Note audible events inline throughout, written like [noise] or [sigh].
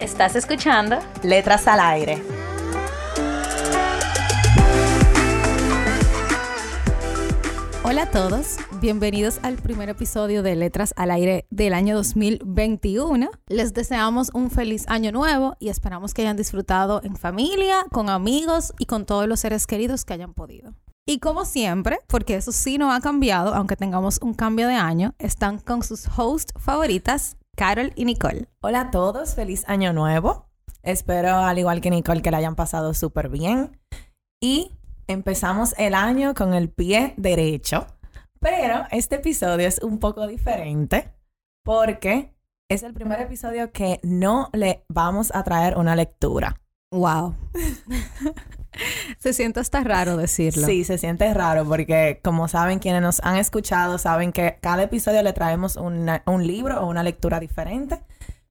¿Estás escuchando? Letras al aire. Hola a todos, bienvenidos al primer episodio de Letras al Aire del año 2021. Les deseamos un feliz año nuevo y esperamos que hayan disfrutado en familia, con amigos y con todos los seres queridos que hayan podido. Y como siempre, porque eso sí no ha cambiado, aunque tengamos un cambio de año, están con sus hosts favoritas, Carol y Nicole. Hola a todos, feliz año nuevo. Espero, al igual que Nicole, que la hayan pasado súper bien. Y empezamos el año con el pie derecho, pero este episodio es un poco diferente porque es el primer episodio que no le vamos a traer una lectura. Wow. [laughs] se siente hasta raro decirlo. Sí, se siente raro porque como saben quienes nos han escuchado, saben que cada episodio le traemos un libro o una lectura diferente.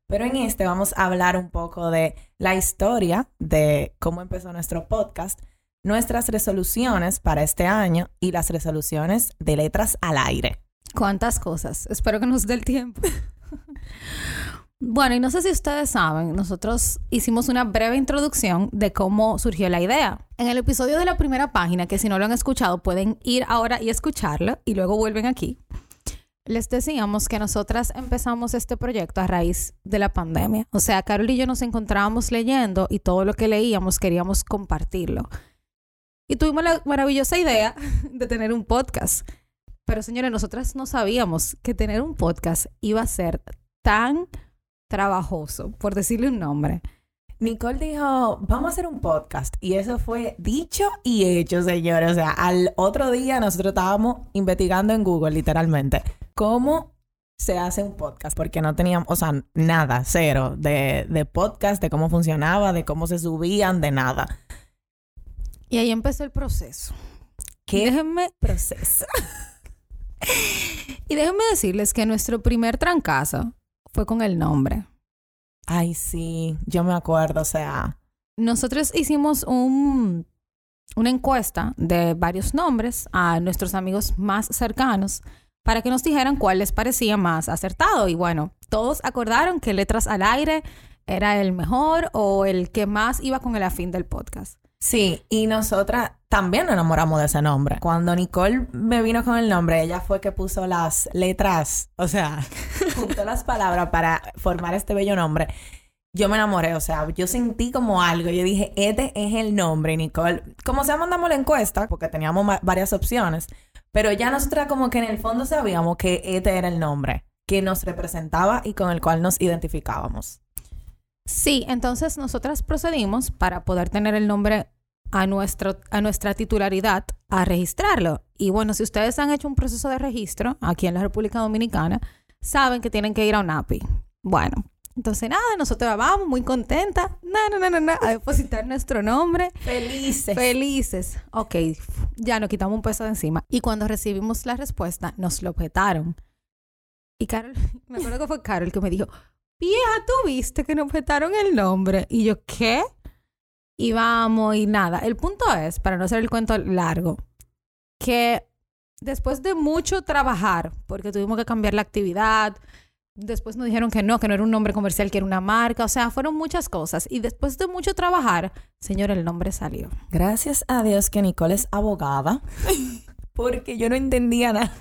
Pero en este vamos a hablar un poco de la historia de cómo empezó nuestro podcast nuestras resoluciones para este año y las resoluciones de letras al aire. ¿Cuántas cosas? Espero que nos dé el tiempo. [laughs] bueno, y no sé si ustedes saben, nosotros hicimos una breve introducción de cómo surgió la idea. En el episodio de la primera página, que si no lo han escuchado, pueden ir ahora y escucharlo y luego vuelven aquí. Les decíamos que nosotras empezamos este proyecto a raíz de la pandemia. O sea, Carol y yo nos encontrábamos leyendo y todo lo que leíamos queríamos compartirlo. Y tuvimos la maravillosa idea [laughs] de tener un podcast. Pero señores, nosotras no sabíamos que tener un podcast iba a ser tan trabajoso, por decirle un nombre. Nicole dijo, vamos a hacer un podcast. Y eso fue dicho y hecho, señores. O sea, al otro día nosotros estábamos investigando en Google, literalmente, cómo se hace un podcast. Porque no teníamos, o sea, nada, cero, de, de podcast, de cómo funcionaba, de cómo se subían, de nada. Y ahí empezó el proceso. ¿Qué déjenme proceso? [laughs] y déjenme decirles que nuestro primer trancazo fue con el nombre. Ay, sí, yo me acuerdo, o sea. Nosotros hicimos un, una encuesta de varios nombres a nuestros amigos más cercanos para que nos dijeran cuál les parecía más acertado. Y bueno, todos acordaron que Letras al Aire era el mejor o el que más iba con el afín del podcast. Sí, y nosotras también nos enamoramos de ese nombre. Cuando Nicole me vino con el nombre, ella fue que puso las letras, o sea, [laughs] juntó las palabras para formar este bello nombre. Yo me enamoré, o sea, yo sentí como algo. Yo dije, este es el nombre, Nicole. Como sea, mandamos la encuesta, porque teníamos varias opciones, pero ya nosotras como que en el fondo sabíamos que este era el nombre que nos representaba y con el cual nos identificábamos. Sí, entonces nosotras procedimos para poder tener el nombre a, nuestro, a nuestra titularidad a registrarlo. Y bueno, si ustedes han hecho un proceso de registro aquí en la República Dominicana, saben que tienen que ir a un API. Bueno, entonces nada, nosotros vamos muy contentas, no, no, no, no, a depositar nuestro nombre. Felices. Felices. Ok, ya nos quitamos un peso de encima. Y cuando recibimos la respuesta, nos lo petaron. Y Carol, me acuerdo que fue Carol que me dijo, vieja, tú viste que nos petaron el nombre. Y yo, ¿qué? Y vamos y nada. El punto es, para no hacer el cuento largo, que después de mucho trabajar, porque tuvimos que cambiar la actividad, después nos dijeron que no, que no era un nombre comercial, que era una marca, o sea, fueron muchas cosas. Y después de mucho trabajar, señor, el nombre salió. Gracias a Dios que Nicole es abogada, [laughs] porque yo no entendía nada.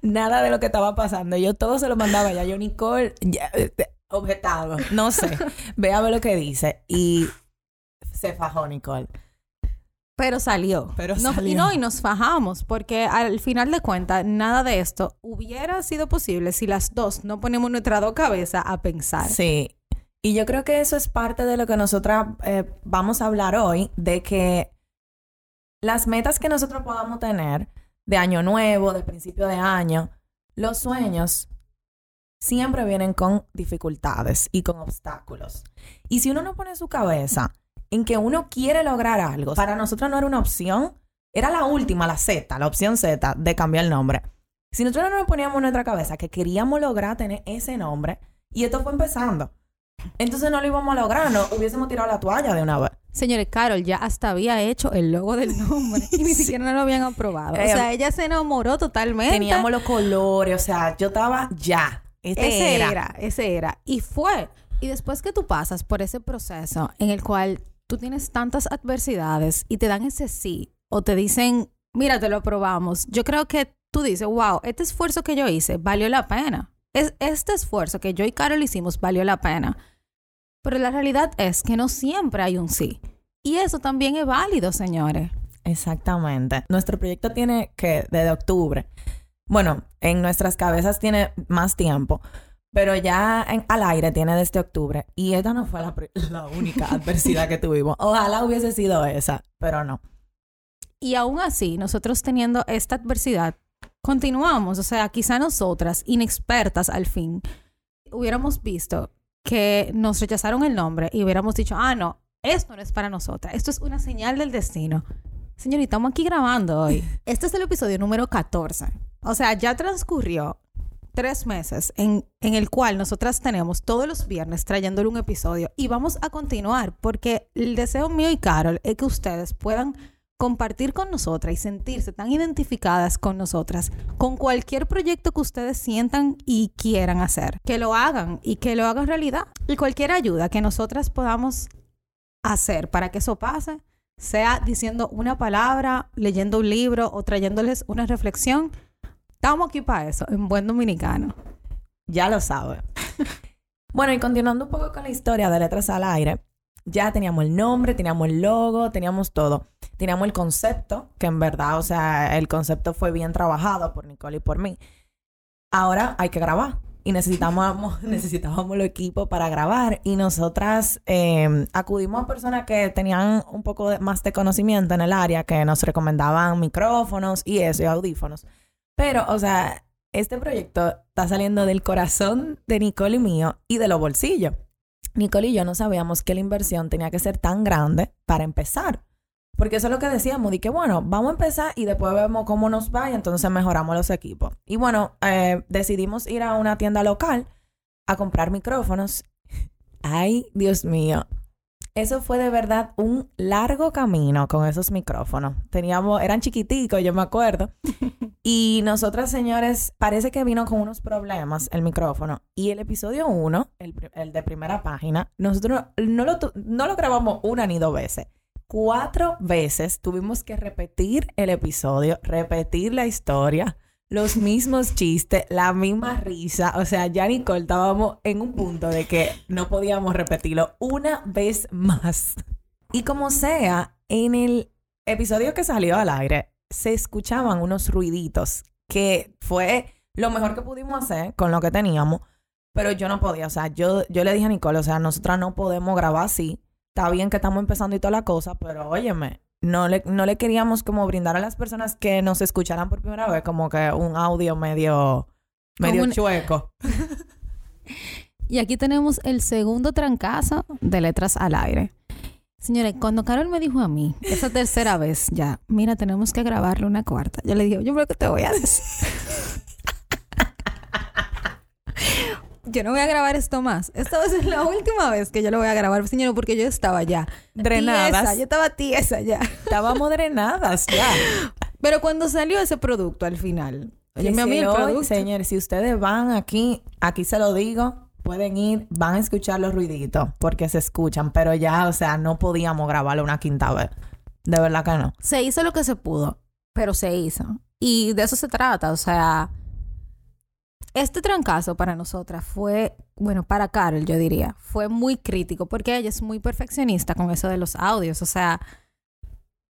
Nada de lo que estaba pasando. Yo todo se lo mandaba ya. Yo, Nicole, ya, eh, objetado. No sé. [laughs] Ve a ver lo que dice. Y se fajó Nicole. Pero salió. Pero Y no, y nos fajamos, porque al final de cuentas, nada de esto hubiera sido posible si las dos no ponemos nuestra dos cabezas a pensar. Sí. Y yo creo que eso es parte de lo que nosotras eh, vamos a hablar hoy, de que las metas que nosotros podamos tener de año nuevo, de principio de año, los sueños siempre vienen con dificultades y con obstáculos. Y si uno no pone su cabeza en que uno quiere lograr algo, para nosotros no era una opción, era la última, la Z, la opción Z de cambiar el nombre. Si nosotros no nos poníamos en nuestra cabeza que queríamos lograr tener ese nombre, y esto fue empezando, entonces no lo íbamos a lograr, no hubiésemos tirado la toalla de una vez. Señores, Carol ya hasta había hecho el logo del nombre y ni [laughs] siquiera no lo habían aprobado. o Eh, sea, ella se enamoró totalmente. Teníamos los colores, o sea, yo estaba ya. Este ese era. era. ese era. Y fue. Y después que tú pasas por ese proceso en el cual tú tienes tantas adversidades y te dan ese sí o te dicen, mira, te lo aprobamos, yo creo que tú dices, wow, este esfuerzo que yo hice valió la pena. Es, este esfuerzo que yo y Carol hicimos valió la pena. Pero la realidad es que no siempre hay un sí. Y eso también es válido, señores. Exactamente. Nuestro proyecto tiene que, desde octubre, bueno, en nuestras cabezas tiene más tiempo, pero ya en- al aire tiene desde octubre. Y esta no fue la, [laughs] la única adversidad que tuvimos. Ojalá hubiese sido esa, pero no. Y aún así, nosotros teniendo esta adversidad, continuamos. O sea, quizá nosotras, inexpertas al fin, hubiéramos visto que nos rechazaron el nombre y hubiéramos dicho, ah, no, esto no es para nosotras. Esto es una señal del destino. Señorita, estamos aquí grabando hoy. [laughs] Este es el episodio número 14. O sea, ya transcurrió tres meses en, el cual nosotras tenemos todos los viernes trayéndole un episodio y vamos a continuar porque el deseo mío y Carol es que ustedes puedan compartir con nosotras y sentirse tan identificadas con nosotras, con cualquier proyecto que ustedes sientan y quieran hacer, que lo hagan y que lo hagan realidad. Y cualquier ayuda que nosotras podamos hacer para que eso pase, sea diciendo una palabra, leyendo un libro o trayéndoles una reflexión, estamos aquí para eso, en buen dominicano. Ya lo sabe. [laughs] bueno, y continuando un poco con la historia de Letras al Aire, ya teníamos el nombre, teníamos el logo, teníamos todo. Teníamos el concepto, que en verdad, o sea, el concepto fue bien trabajado por Nicole y por mí. Ahora hay que grabar. Y necesitábamos, [laughs] necesitábamos los equipos para grabar. Y nosotras eh, acudimos a personas que tenían un poco más de conocimiento en el área, que nos recomendaban micrófonos y eso, y audífonos. Pero, o sea, este proyecto está saliendo del corazón de Nicole y mío y de los bolsillos. Nicole y yo no sabíamos que la inversión tenía que ser tan grande para empezar. Porque eso es lo que decíamos, de que bueno, vamos a empezar y después vemos cómo nos va y entonces mejoramos los equipos. Y bueno, eh, decidimos ir a una tienda local a comprar micrófonos. [laughs] Ay, Dios mío. Eso fue de verdad un largo camino con esos micrófonos. Teníamos, eran chiquiticos, yo me acuerdo. [laughs] Y nosotras, señores, parece que vino con unos problemas el micrófono. Y el episodio 1, el, el de primera página, nosotros no lo, no lo grabamos una ni dos veces. Cuatro veces tuvimos que repetir el episodio, repetir la historia, los mismos chistes, la misma risa. O sea, ya Nicole estábamos en un punto de que no podíamos repetirlo una vez más. Y como sea, en el episodio que salió al aire, se escuchaban unos ruiditos que fue lo mejor que pudimos hacer con lo que teníamos, pero yo no podía, o sea, yo, yo le dije a Nicole, o sea, nosotras no podemos grabar así, está bien que estamos empezando y toda la cosa, pero óyeme, no le, no le queríamos como brindar a las personas que nos escucharan por primera vez como que un audio medio, medio un- chueco. [laughs] Y aquí tenemos el segundo trancazo de letras al aire. Señores, cuando Carol me dijo a mí, esa tercera vez ya, mira, tenemos que grabarle una cuarta. Yo le dije, yo creo que te voy a decir. [laughs] yo no voy a grabar esto más. Esta va a ser la última vez que yo lo voy a grabar, señor, porque yo estaba ya. Drenadas. Tiesa, yo estaba tiesa ya. Estábamos drenadas ya. [laughs] Pero cuando salió ese producto al final, oye, mi amigo, señores, si ustedes van aquí, aquí se lo digo, pueden ir, van a escuchar los ruiditos, porque se escuchan, pero ya, o sea, no podíamos grabarlo una quinta vez. De verdad que no. se hizo lo que se pudo, pero se hizo. Y de eso se trata, o sea, este trancazo para nosotras fue, bueno, para Carol yo diría, fue muy crítico porque ella es muy perfeccionista con eso de los audios, o sea,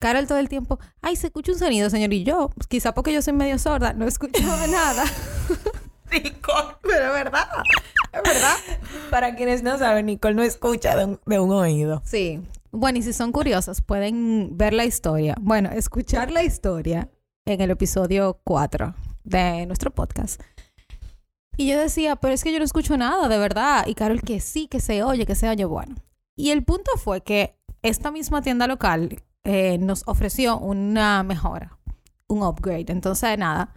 Carol todo el tiempo, ay, se escucha un sonido, señor, y yo, pues, quizá porque yo soy medio sorda, no escuchaba [laughs] nada. Pero es verdad, es verdad. Para quienes no saben, Nicole no escucha de un, de un oído. Sí. Bueno, y si son curiosos, pueden ver la historia. Bueno, escuchar la historia en el episodio 4 de nuestro podcast. Y yo decía, pero es que yo no escucho nada, de verdad. Y Carol, que sí, que se oye, que se oye bueno. Y el punto fue que esta misma tienda local eh, nos ofreció una mejora, un upgrade. Entonces, nada,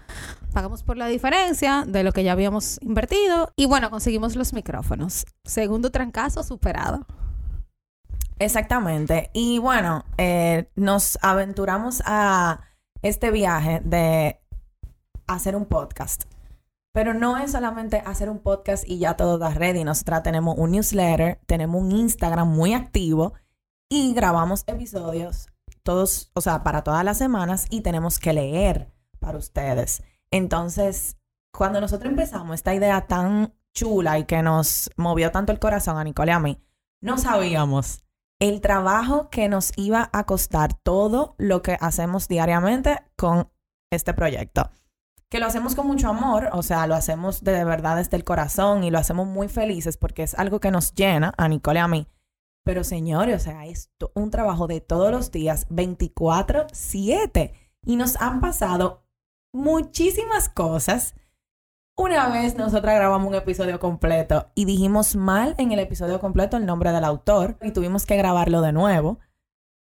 pagamos por la diferencia de lo que ya habíamos invertido y bueno, conseguimos los micrófonos. Segundo trancazo superado. Exactamente. Y bueno, eh, nos aventuramos a este viaje de hacer un podcast. Pero no es solamente hacer un podcast y ya todo está ready. Nosotras tenemos un newsletter, tenemos un Instagram muy activo y grabamos episodios todos, o sea, para todas las semanas y tenemos que leer para ustedes. Entonces, cuando nosotros empezamos esta idea tan chula y que nos movió tanto el corazón a Nicole y a mí, no sabíamos el trabajo que nos iba a costar todo lo que hacemos diariamente con este proyecto que lo hacemos con mucho amor, o sea, lo hacemos de verdad desde el corazón y lo hacemos muy felices porque es algo que nos llena a Nicole a mí. Pero señores, o sea, es un trabajo de todos los días, 24/7. Y nos han pasado muchísimas cosas. Una vez nosotras grabamos un episodio completo y dijimos mal en el episodio completo el nombre del autor y tuvimos que grabarlo de nuevo.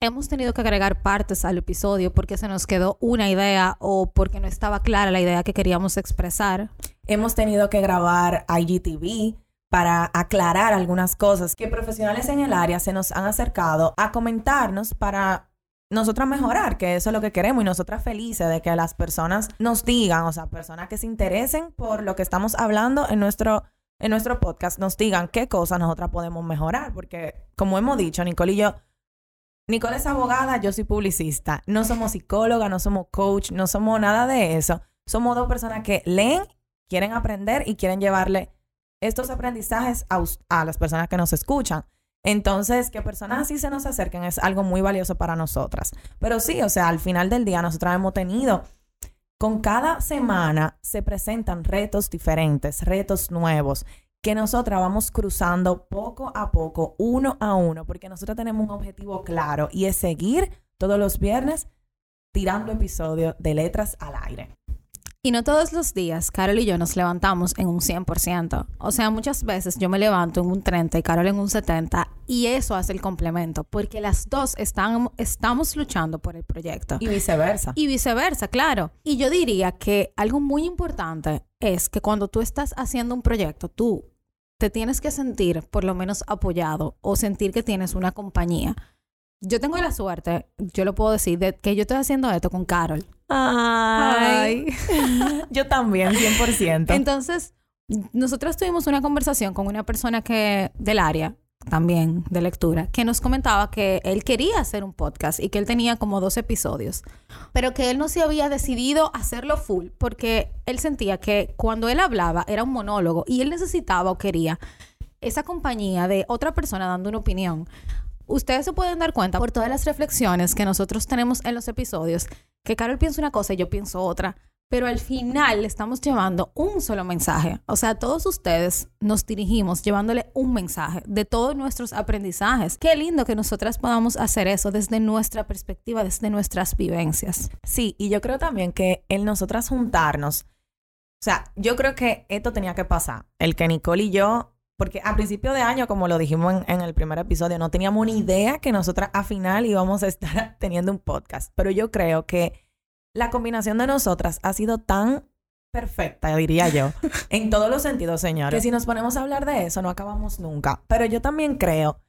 Hemos tenido que agregar partes al episodio porque se nos quedó una idea o porque no estaba clara la idea que queríamos expresar. Hemos tenido que grabar IGTV para aclarar algunas cosas que profesionales en el área se nos han acercado a comentarnos para nosotras mejorar, que eso es lo que queremos y nosotras felices de que las personas nos digan, o sea, personas que se interesen por lo que estamos hablando en nuestro en nuestro podcast nos digan qué cosas nosotras podemos mejorar, porque como hemos dicho, Nicole y yo Nicole es abogada, yo soy publicista. No somos psicóloga, no somos coach, no somos nada de eso. Somos dos personas que leen, quieren aprender y quieren llevarle estos aprendizajes a, las personas que nos escuchan. Entonces, que personas así se nos acerquen es algo muy valioso para nosotras. Pero sí, o sea, al final del día nosotras hemos tenido, con cada semana se presentan retos diferentes, retos nuevos que nosotras vamos cruzando poco a poco, uno a uno, porque nosotros tenemos un objetivo claro y es seguir todos los viernes tirando episodios de letras al aire. Y no todos los días, Carol y yo nos levantamos en un 100%. O sea, muchas veces yo me levanto en un 30 y Carol en un 70 y eso hace el complemento, porque las dos están, estamos luchando por el proyecto. Y viceversa. Y viceversa, claro. Y yo diría que algo muy importante es que cuando tú estás haciendo un proyecto, tú te tienes que sentir por lo menos apoyado o sentir que tienes una compañía. Yo tengo la suerte, yo lo puedo decir, de que yo estoy haciendo esto con Carol. Ay. [laughs] yo también, 100%. Entonces, nosotros tuvimos una conversación con una persona que del área también de lectura, que nos comentaba que él quería hacer un podcast y que él tenía como dos episodios, pero que él no se había decidido hacerlo full porque él sentía que cuando él hablaba era un monólogo y él necesitaba o quería esa compañía de otra persona dando una opinión. Ustedes se pueden dar cuenta por todas las reflexiones que nosotros tenemos en los episodios, que Carol piensa una cosa y yo pienso otra, pero al final le estamos llevando un solo mensaje. O sea, todos ustedes nos dirigimos llevándole un mensaje de todos nuestros aprendizajes. Qué lindo que nosotras podamos hacer eso desde nuestra perspectiva, desde nuestras vivencias. Sí, y yo creo también que el nosotras juntarnos, o sea, yo creo que esto tenía que pasar. El que Nicole y yo porque a principio de año, como lo dijimos en, en, el primer episodio, no teníamos ni idea que nosotras a final íbamos a estar [laughs] teniendo un podcast. Pero yo creo que la combinación de nosotras ha sido tan perfecta, diría yo, [laughs] en todos los sentidos, señores, que si nos ponemos a hablar de eso no acabamos nunca. Pero yo también creo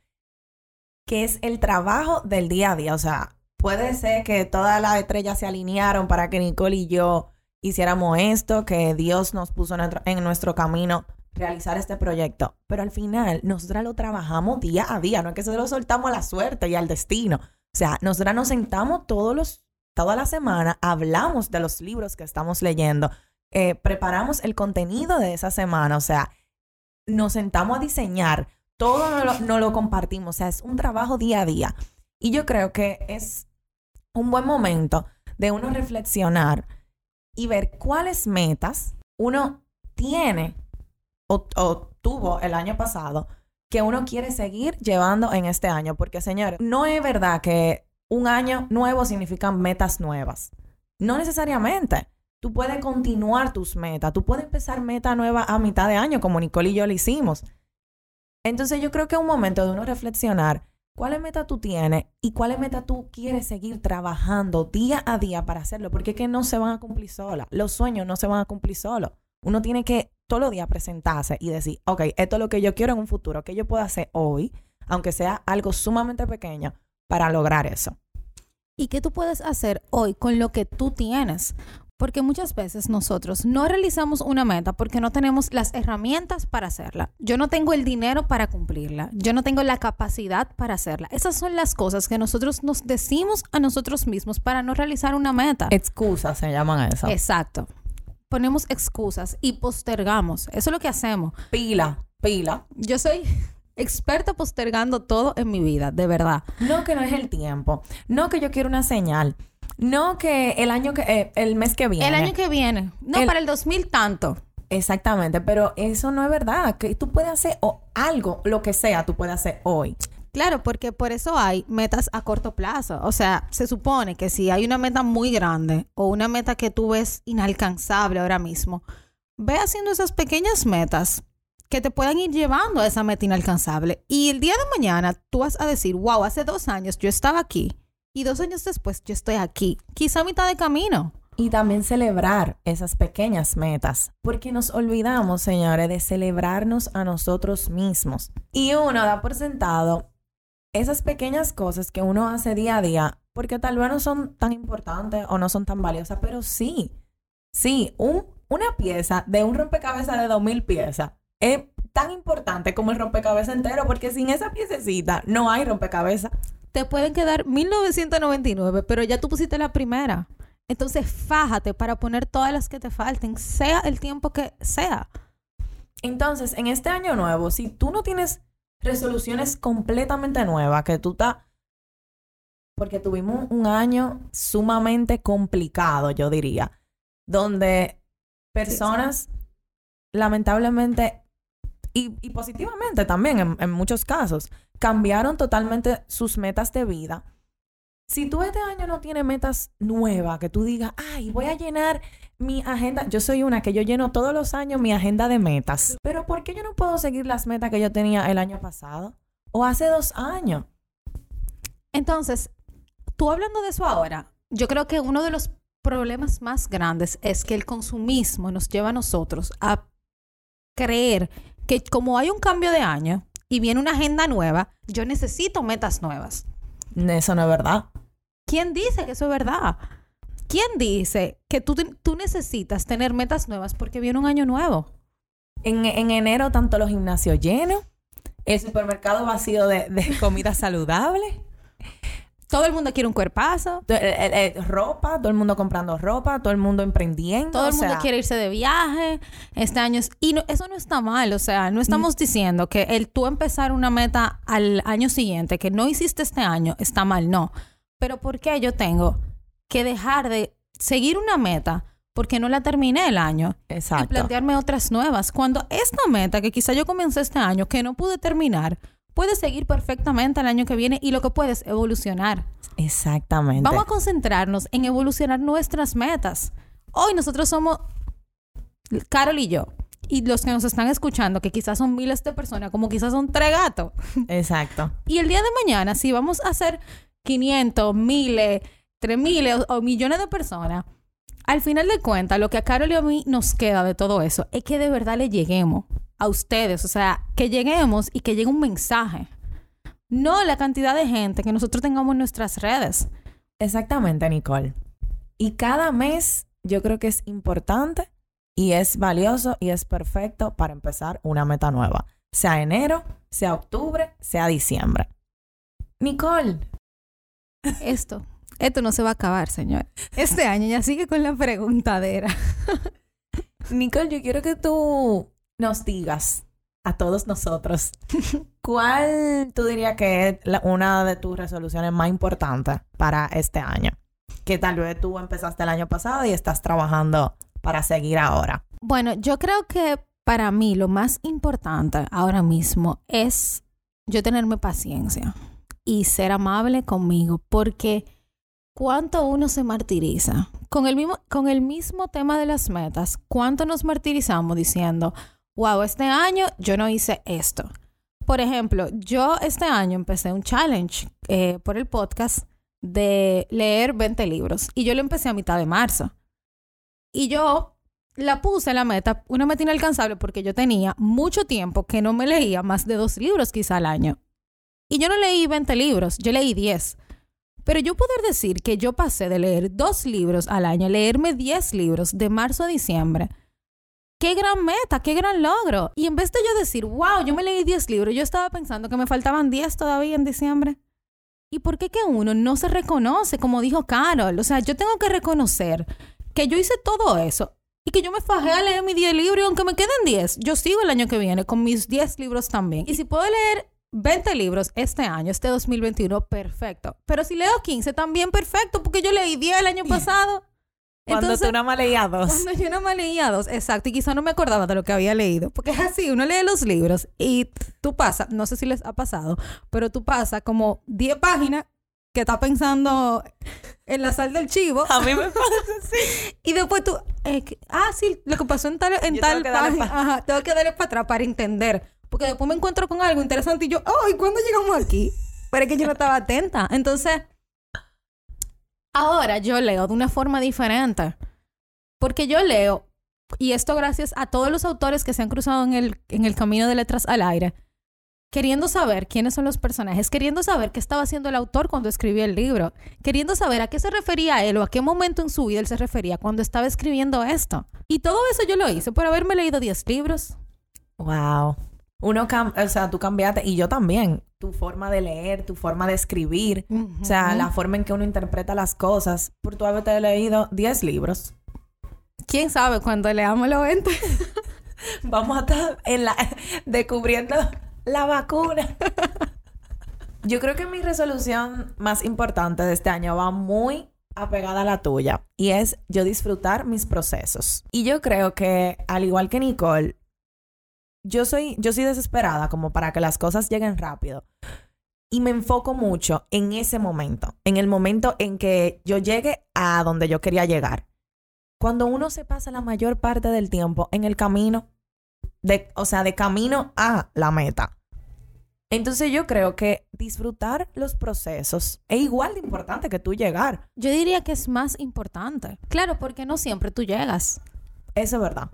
que es el trabajo del día a día, o sea, puede ser que todas las estrellas se alinearon para que Nicole y yo hiciéramos esto, que Dios nos puso en nuestro, camino realizar este proyecto, pero al final nosotras lo trabajamos día a día, no es que se lo soltamos a la suerte y al destino. O sea, nosotras nos sentamos todos los toda la semana hablamos de los libros que estamos leyendo, eh, preparamos el contenido de esa semana, o sea, nos sentamos a diseñar, todo no lo, lo compartimos, o sea, es un trabajo día a día. Y yo creo que es un buen momento de uno reflexionar y ver cuáles metas uno tiene o, o, tuvo el año pasado que uno quiere seguir llevando en este año. Porque, señores, no es verdad que un año nuevo significan metas nuevas. No necesariamente. Tú puedes continuar tus metas. Tú puedes empezar meta nueva a mitad de año, como Nicole y yo lo hicimos. Entonces yo creo que es un momento de uno reflexionar cuáles meta tú tienes y cuáles meta tú quieres seguir trabajando día a día para hacerlo, porque es que no se van a cumplir solas. Los sueños no se van a cumplir solos. Uno tiene que todos los días presentarse y decir, ok, esto es lo que yo quiero en un futuro, que yo puedo hacer hoy, aunque sea algo sumamente pequeño, para lograr eso. ¿Y qué tú puedes hacer hoy con lo que tú tienes? Porque muchas veces nosotros no realizamos una meta porque no tenemos las herramientas para hacerla. Yo no tengo el dinero para cumplirla. Yo no tengo la capacidad para hacerla. Esas son las cosas que nosotros nos decimos a nosotros mismos para no realizar una meta. Excusas se llaman a eso. Exacto. Ponemos excusas y postergamos. Eso es lo que hacemos. Pila, pila. Yo soy [laughs] experta postergando todo en mi vida, de verdad. No que no es el tiempo. No que yo quiero una señal. No que el año que eh, el mes que viene. El año que viene. No, El- para el 2000 tanto. Exactamente, pero eso no es verdad. Que tú puedes hacer o algo, lo que sea, tú puedes hacer hoy. Claro, porque por eso hay metas a corto plazo. O sea, se supone que si hay una meta muy grande o una meta que tú ves inalcanzable ahora mismo, ve haciendo esas pequeñas metas que te puedan ir llevando a esa meta inalcanzable. Y el día de mañana tú vas a decir, wow, hace dos años yo estaba aquí y dos años después yo estoy aquí, quizá a mitad de camino. Y también celebrar esas pequeñas metas, porque nos olvidamos, señores, de celebrarnos a nosotros mismos. Y uno da por sentado esas pequeñas cosas que uno hace día a día, porque tal vez no son tan importantes o no son tan valiosas, pero sí, sí, un, una pieza de un rompecabezas de 2000 piezas es tan importante como el rompecabezas entero, porque sin esa piececita no hay rompecabezas. te pueden quedar 1999, pero ya tú pusiste la primera. Entonces, fájate para poner todas las que te falten, sea el tiempo que sea. Entonces, en este año nuevo, si tú no tienes resoluciones completamente nuevas, que tú estás... Porque tuvimos un año sumamente complicado, yo diría, donde personas, lamentablemente, y, y positivamente también en, en muchos casos, cambiaron totalmente sus metas de vida. Si tú este año no tienes metas nuevas, que tú digas, ay, voy a llenar mi agenda. Yo soy una que yo lleno todos los años mi agenda de metas. Pero ¿por qué yo no puedo seguir las metas que yo tenía el año pasado? O hace dos años. Entonces, tú hablando de eso ahora, yo creo que uno de los problemas más grandes es que el consumismo nos lleva a nosotros a creer que como hay un cambio de año y viene una agenda nueva, yo necesito metas nuevas. Eso no es verdad. ¿Quién dice que eso es verdad? ¿Quién dice que tú, necesitas tener metas nuevas porque viene un año nuevo? En, en enero, tanto los gimnasios llenos, el supermercado vacío de, de [laughs] comida saludable, Todo el mundo quiere un cuerpazo. eh, eh, eh, ropa, todo el mundo comprando ropa, todo el mundo emprendiendo. Todo el mundo sea, quiere irse de viaje. Este año es- y no- eso no está mal, o sea, no estamos diciendo que el tú empezar una meta al año siguiente que no hiciste este año está mal, no. Pero ¿por qué yo tengo que dejar de seguir una meta porque no la terminé el año y Exacto. plantearme otras nuevas cuando esta meta que quizá yo comencé este año que no pude terminar puede seguir perfectamente el año que viene y lo que puede es evolucionar. Exactamente. Vamos a concentrarnos en evolucionar nuestras metas. Hoy nosotros somos Carol y yo. Y los que nos están escuchando, que quizás son miles de personas, como quizás son tres gatos. Exacto. Y el día de mañana, si vamos a hacer 500, miles, 3 miles o, o millones de personas, al final de cuentas, lo que a Carol y a mí nos queda de todo eso es que de verdad le lleguemos a ustedes. O sea, que lleguemos y que llegue un mensaje. No la cantidad de gente que nosotros tengamos en nuestras redes. Exactamente, Nicole. Y cada mes yo creo que es importante y es valioso y es perfecto para empezar una meta nueva. Sea enero, sea octubre, sea diciembre. Nicole, Esto, esto no se va a acabar, señor. Este año ya sigue con la preguntadera. [laughs] Nicole, yo quiero que tú nos digas a todos nosotros cuál tú dirías que es la- una de tus resoluciones más importantes para este año. Que tal vez tú empezaste el año pasado y estás trabajando para seguir ahora. Bueno, yo creo que para mí lo más importante ahora mismo es yo tenerme paciencia y ser amable conmigo, porque cuánto uno se martiriza con el mismo, con el mismo tema de las metas, ¿cuánto nos martirizamos diciendo, wow, este año yo no hice esto? Por ejemplo, yo este año empecé un challenge eh, por el podcast de leer 20 libros y yo lo empecé a mitad de marzo. Y yo la puse la meta, una meta inalcanzable porque yo tenía mucho tiempo que no me leía más de dos libros quizá al año. Y yo no leí 20 libros, yo leí 10. Pero yo poder decir que yo pasé de leer dos libros al año a leerme 10 libros de marzo a diciembre. Qué gran meta, qué gran logro. Y en vez de yo decir, wow, yo me leí 10 libros, yo estaba pensando que me faltaban 10 todavía en diciembre. ¿Y por qué que uno no se reconoce, como dijo Carol? O sea, yo tengo que reconocer que yo hice todo eso y que yo me fajé a leer mis 10 libros aunque me queden 10, yo sigo el año que viene con mis 10 libros también. Y si puedo leer 20 libros este año, este 2021, perfecto. Pero si leo 15, también perfecto, porque yo leí 10 el año [laughs] pasado. Cuando Entonces, tú nada más leías dos. Cuando yo no me leía dos, exacto, y quizá no me acordaba de lo que había leído, porque es así, uno lee los libros y tú pasas, no sé si les ha pasado, pero tú pasas como 10 páginas que estás pensando en la sal del chivo A mí me [laughs] pasa así. y después tú, eh, ah, sí, lo que pasó en tal, en Yo tal página, ajá, tengo que darle para atrás para entender, porque después me encuentro con algo interesante y yo, ay, ¿cuándo llegamos aquí? Pero es que yo no estaba atenta, entonces, ahora yo leo de una forma diferente. Porque yo leo, y esto gracias a todos los autores que se han cruzado en el, en el camino de letras al aire, queriendo saber quiénes son los personajes, queriendo saber qué estaba haciendo el autor cuando escribía el libro, queriendo saber a qué se refería él o a qué momento en su vida él se refería cuando estaba escribiendo esto. Y todo eso yo lo hice por haberme leído 10 libros. Wow. Uno cam o sea, tú cambiaste, y yo también, tu forma de leer, tu forma de escribir, o sea, la forma en que uno interpreta las cosas, por tu haberte leído 10 libros. ¿Quién sabe cuando leamos los 20? [laughs] Vamos a estar en la, descubriendo la vacuna. [laughs] Yo creo que mi resolución más importante de este año va muy apegada a la tuya y es yo disfrutar mis procesos. Y yo creo que al igual que Nicole, yo soy yo soy desesperada como para que las cosas lleguen rápido. Y me enfoco mucho en ese momento, en el momento en que yo llegue a donde yo quería llegar. Cuando uno se pasa la mayor parte del tiempo en el camino, de, o sea, de camino a la meta. Entonces yo creo que disfrutar los procesos es igual de importante que tú llegar. Yo diría que es más importante. Claro, porque no siempre tú llegas. Eso es verdad.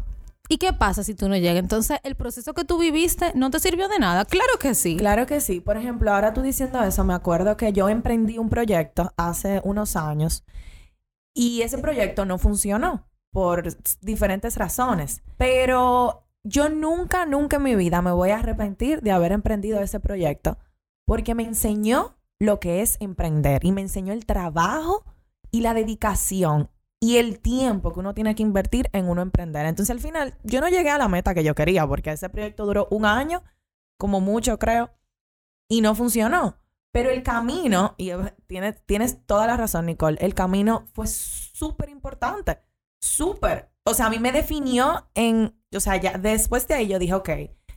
¿Y qué pasa si tú no llegas? Entonces, ¿el proceso que tú viviste no te sirvió de nada? Claro que sí. Claro que sí. Por ejemplo, ahora tú diciendo eso, me acuerdo que yo emprendí un proyecto hace unos años y ese proyecto no funcionó por diferentes razones. Pero yo nunca, nunca en mi vida me voy a arrepentir de haber emprendido ese proyecto porque me enseñó lo que es emprender y me enseñó el trabajo y la dedicación y el tiempo que uno tiene que invertir en uno emprender. Entonces al final yo no llegué a la meta que yo quería porque ese proyecto duró un año, como mucho creo, y no funcionó. Pero el camino, y tienes, tienes toda la razón Nicole, el camino fue súper importante, súper. O sea, a mí me definió en, o sea, ya después de ahí yo dije, ok,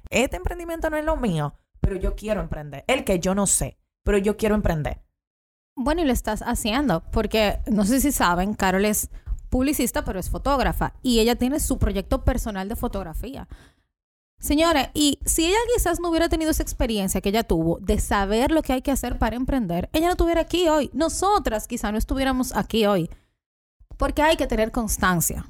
este emprendimiento no es lo mío, pero yo quiero emprender. El que yo no sé, pero yo quiero emprender. Bueno, y lo estás haciendo, porque no sé si saben, Carol es publicista, pero es fotógrafa, y ella tiene su proyecto personal de fotografía. Señores, y si ella quizás no hubiera tenido esa experiencia que ella tuvo de saber lo que hay que hacer para emprender, ella no estuviera aquí hoy. Nosotras quizás no estuviéramos aquí hoy. Porque hay que tener constancia.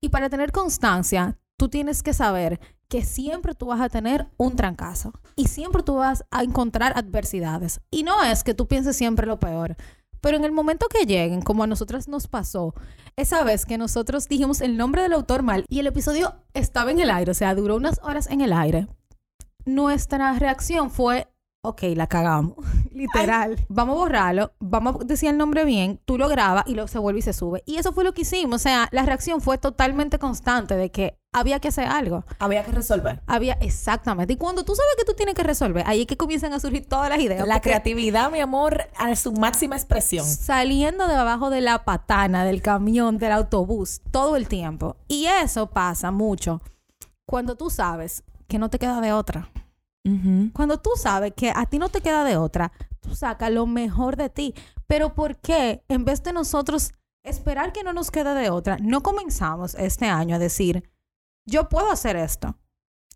Y para tener constancia, tú tienes que saber que siempre tú vas a tener un trancazo y siempre tú vas a encontrar adversidades. Y no es que tú pienses siempre lo peor, pero en el momento que lleguen, como a nosotras nos pasó, esa vez que nosotros dijimos el nombre del autor mal y el episodio estaba en el aire, o sea, duró unas horas en el aire, nuestra reacción fue, ok, la cagamos, [laughs] literal. Vamos a borrarlo, vamos a decir el nombre bien, tú lo grabas y luego se vuelve y se sube. Y eso fue lo que hicimos, o sea, la reacción fue totalmente constante de que había que hacer algo. Había que resolver. Había, exactamente. Y cuando tú sabes que tú tienes que resolver, ahí es que comienzan a surgir todas las ideas. La creatividad, mi amor, a su máxima expresión. Saliendo de abajo de la patana, del camión, del autobús, todo el tiempo. Y eso pasa mucho cuando tú sabes que no te queda de otra. Cuando tú sabes que a ti no te queda de otra, tú sacas lo mejor de ti. Pero ¿por qué en vez de nosotros esperar que no nos quede de otra, no comenzamos este año a decir, yo puedo hacer esto,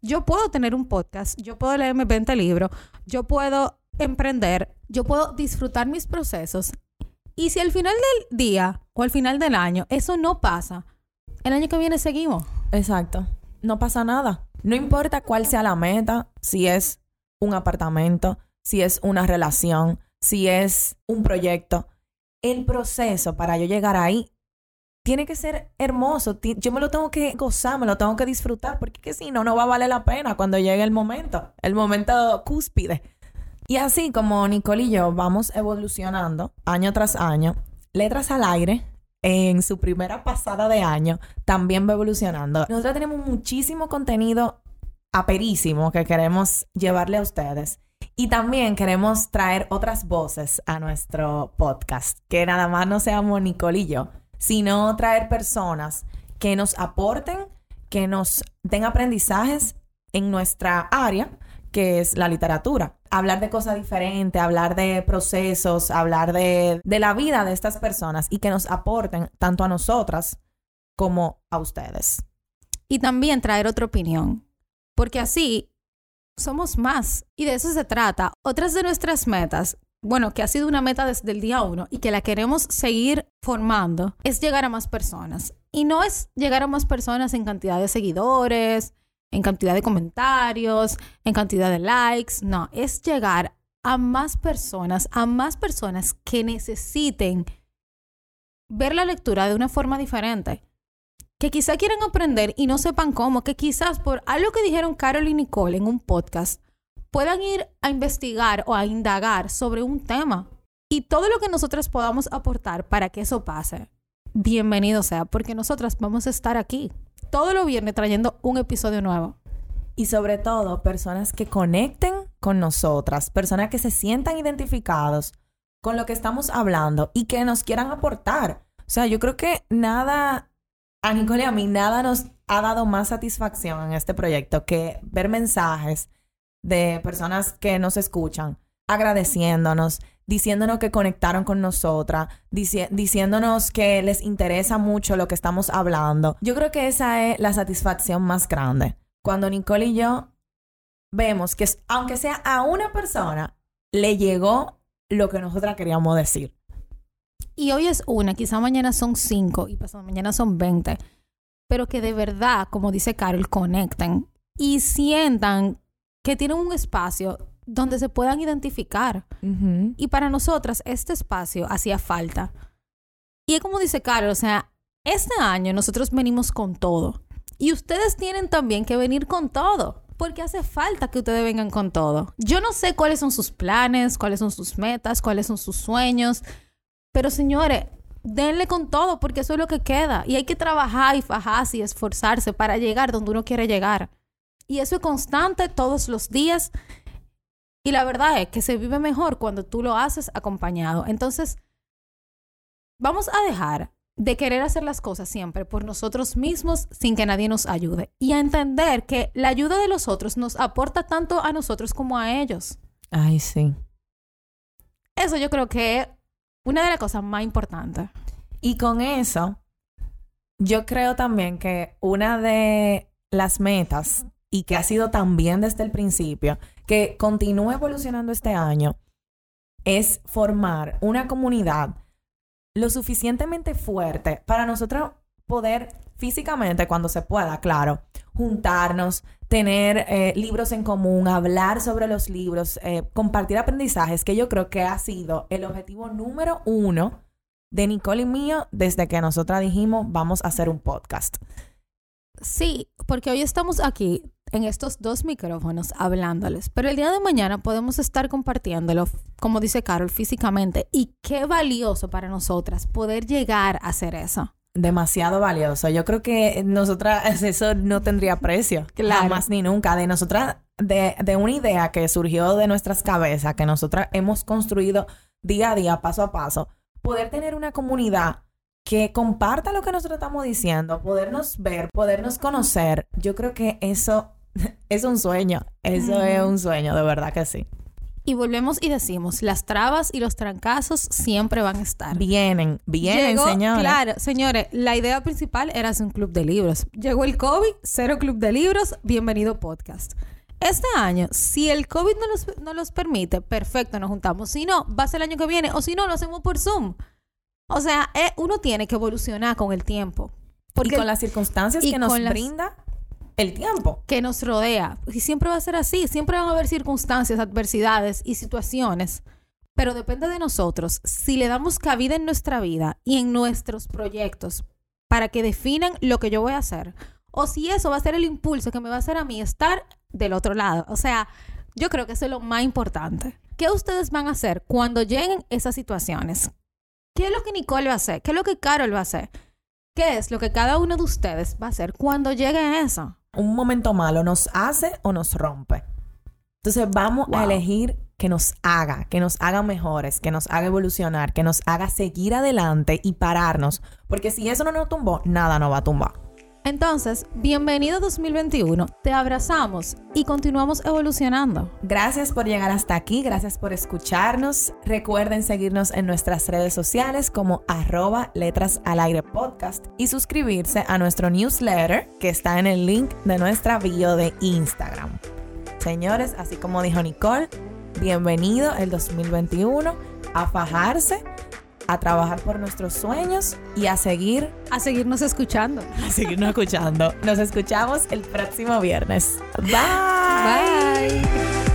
yo puedo tener un podcast, yo puedo leerme 20 libros, yo puedo emprender, yo puedo disfrutar mis procesos. Y si al final del día o al final del año eso no pasa, el año que viene seguimos. Exacto. No pasa nada. No importa cuál sea la meta, si es un apartamento, si es una relación, si es un proyecto. El proceso para yo llegar ahí tiene que ser hermoso. Yo me lo tengo que gozar, me lo tengo que disfrutar, porque que si no, no va a valer la pena cuando llegue el momento, el momento cúspide. Y así como Nicole y yo vamos evolucionando año tras año, Letras al Aire, en su primera pasada de año, también va evolucionando. Nosotros tenemos muchísimo contenido aperísimo que queremos llevarle a ustedes. Y también queremos traer otras voces a nuestro podcast, que nada más no seamos Nicole y yo, sino traer personas que nos aporten, que nos den aprendizajes en nuestra área, que es la literatura. Hablar de cosas diferentes, hablar de procesos, hablar de, de la vida de estas personas y que nos aporten tanto a nosotras como a ustedes. Y también traer otra opinión, porque así somos más y de eso se trata. Otras de nuestras metas bueno, que ha sido una meta desde el día uno y que la queremos seguir formando, es llegar a más personas. Y no es llegar a más personas en cantidad de seguidores, en cantidad de comentarios, en cantidad de likes, no, es llegar a más personas, a más personas que necesiten ver la lectura de una forma diferente. Que quizá quieran aprender y no sepan cómo, que quizás por algo que dijeron Carol y Nicole en un podcast, puedan ir a investigar o a indagar sobre un tema. Y todo lo que nosotras podamos aportar para que eso pase, bienvenido sea, porque nosotras vamos a estar aquí todo lo viernes trayendo un episodio nuevo. Y sobre todo, personas que conecten con nosotras, personas que se sientan identificados con lo que estamos hablando y que nos quieran aportar. O sea, yo creo que nada, a Nicole a mí, nada nos ha dado más satisfacción en este proyecto que ver mensajes de personas que nos escuchan, agradeciéndonos, diciéndonos que conectaron con nosotras, diciéndonos que les interesa mucho lo que estamos hablando. Yo creo que esa es la satisfacción más grande. Cuando Nicole y yo vemos que aunque sea a una persona, le llegó lo que nosotras queríamos decir. Y hoy es una, quizá mañana son cinco y pasado mañana son veinte. Pero que de verdad, como dice Carol, conecten y sientan que tienen un espacio donde se puedan identificar. Y para nosotras este espacio hacía falta. Y es como dice Carlos, o sea, este año nosotros venimos con todo. Y ustedes tienen también que venir con todo. Porque hace falta que ustedes vengan con todo. Yo no sé cuáles son sus planes, cuáles son sus metas, cuáles son sus sueños. Pero señores, denle con todo porque eso es lo que queda. Y hay que trabajar y fajarse y esforzarse para llegar donde uno quiere llegar. Y eso es constante todos los días. Y la verdad es que se vive mejor cuando tú lo haces acompañado. Entonces, vamos a dejar de querer hacer las cosas siempre por nosotros mismos sin que nadie nos ayude. Y a entender que la ayuda de los otros nos aporta tanto a nosotros como a ellos. Ay, sí. Eso yo creo que es una de las cosas más importantes. Y con eso, yo creo también que una de las metas y que ha sido también desde el principio, que continúa evolucionando este año, es formar una comunidad lo suficientemente fuerte para nosotros poder físicamente, cuando se pueda, claro, juntarnos, tener eh, libros en común, hablar sobre los libros, eh, compartir aprendizajes, que yo creo que ha sido el objetivo número uno de Nicole y mío desde que nosotras dijimos vamos a hacer un podcast. Sí, porque hoy estamos aquí en estos dos micrófonos hablándoles, pero el día de mañana podemos estar compartiéndolo, como dice Carol, físicamente. Y qué valioso para nosotras poder llegar a hacer eso. Demasiado valioso. Yo creo que nosotras [laughs] eso no tendría precio, claro. más ni nunca. De nosotras, de, de una idea que surgió de nuestras cabezas, que nosotras hemos construido día a día, paso a paso, poder tener una comunidad que comparta lo que nosotros estamos diciendo, podernos ver, podernos conocer, yo creo que eso [laughs] es un sueño. Eso es un sueño, de verdad que sí. Y volvemos y decimos, las trabas y los trancazos siempre van a estar. Vienen, vienen, Llegó- señores. Claro, señores, la idea principal era hacer un club de libros. Llegó el COVID, cero club de libros, bienvenido podcast. Este año, si el COVID no los, no los permite, perfecto, nos juntamos. Si no, va a ser el año que viene, o si no, lo hacemos por Zoom. O sea, eh, uno tiene que evolucionar con el tiempo. y con las circunstancias que nos las- brinda el tiempo. que nos rodea. Y siempre va a ser así. Siempre van a haber circunstancias, adversidades y situaciones. Pero depende de nosotros si le damos cabida en nuestra vida y en nuestros proyectos para que definan lo que yo voy a hacer. O si eso va a ser el impulso que me va a hacer a mí estar del otro lado. O sea, yo creo que eso es lo más importante. ¿Qué ustedes van a hacer cuando lleguen esas situaciones? ¿Qué es lo que Nicole va a hacer? ¿Qué es lo que Carol va a hacer? ¿Qué es lo que cada uno de ustedes va a hacer cuando llegue eso? Un momento malo nos hace o nos rompe. Entonces vamos a elegir que nos haga, que nos haga mejores, que nos haga evolucionar, que nos haga seguir adelante y pararnos. Porque si eso no nos tumbó, nada nos va a tumbar. Entonces, bienvenido 2021, te abrazamos y continuamos evolucionando. Gracias por llegar hasta aquí, gracias por escucharnos. Recuerden seguirnos en nuestras redes sociales como arroba letras al aire podcast y suscribirse a nuestro newsletter que está en el link de nuestra bio de Instagram. Señores, así como dijo Nicole, bienvenido el 2021 a fajarse, a trabajar por nuestros sueños y a seguir, A seguirnos escuchando. [laughs] a seguirnos escuchando. Nos escuchamos el próximo viernes. Bye. Bye.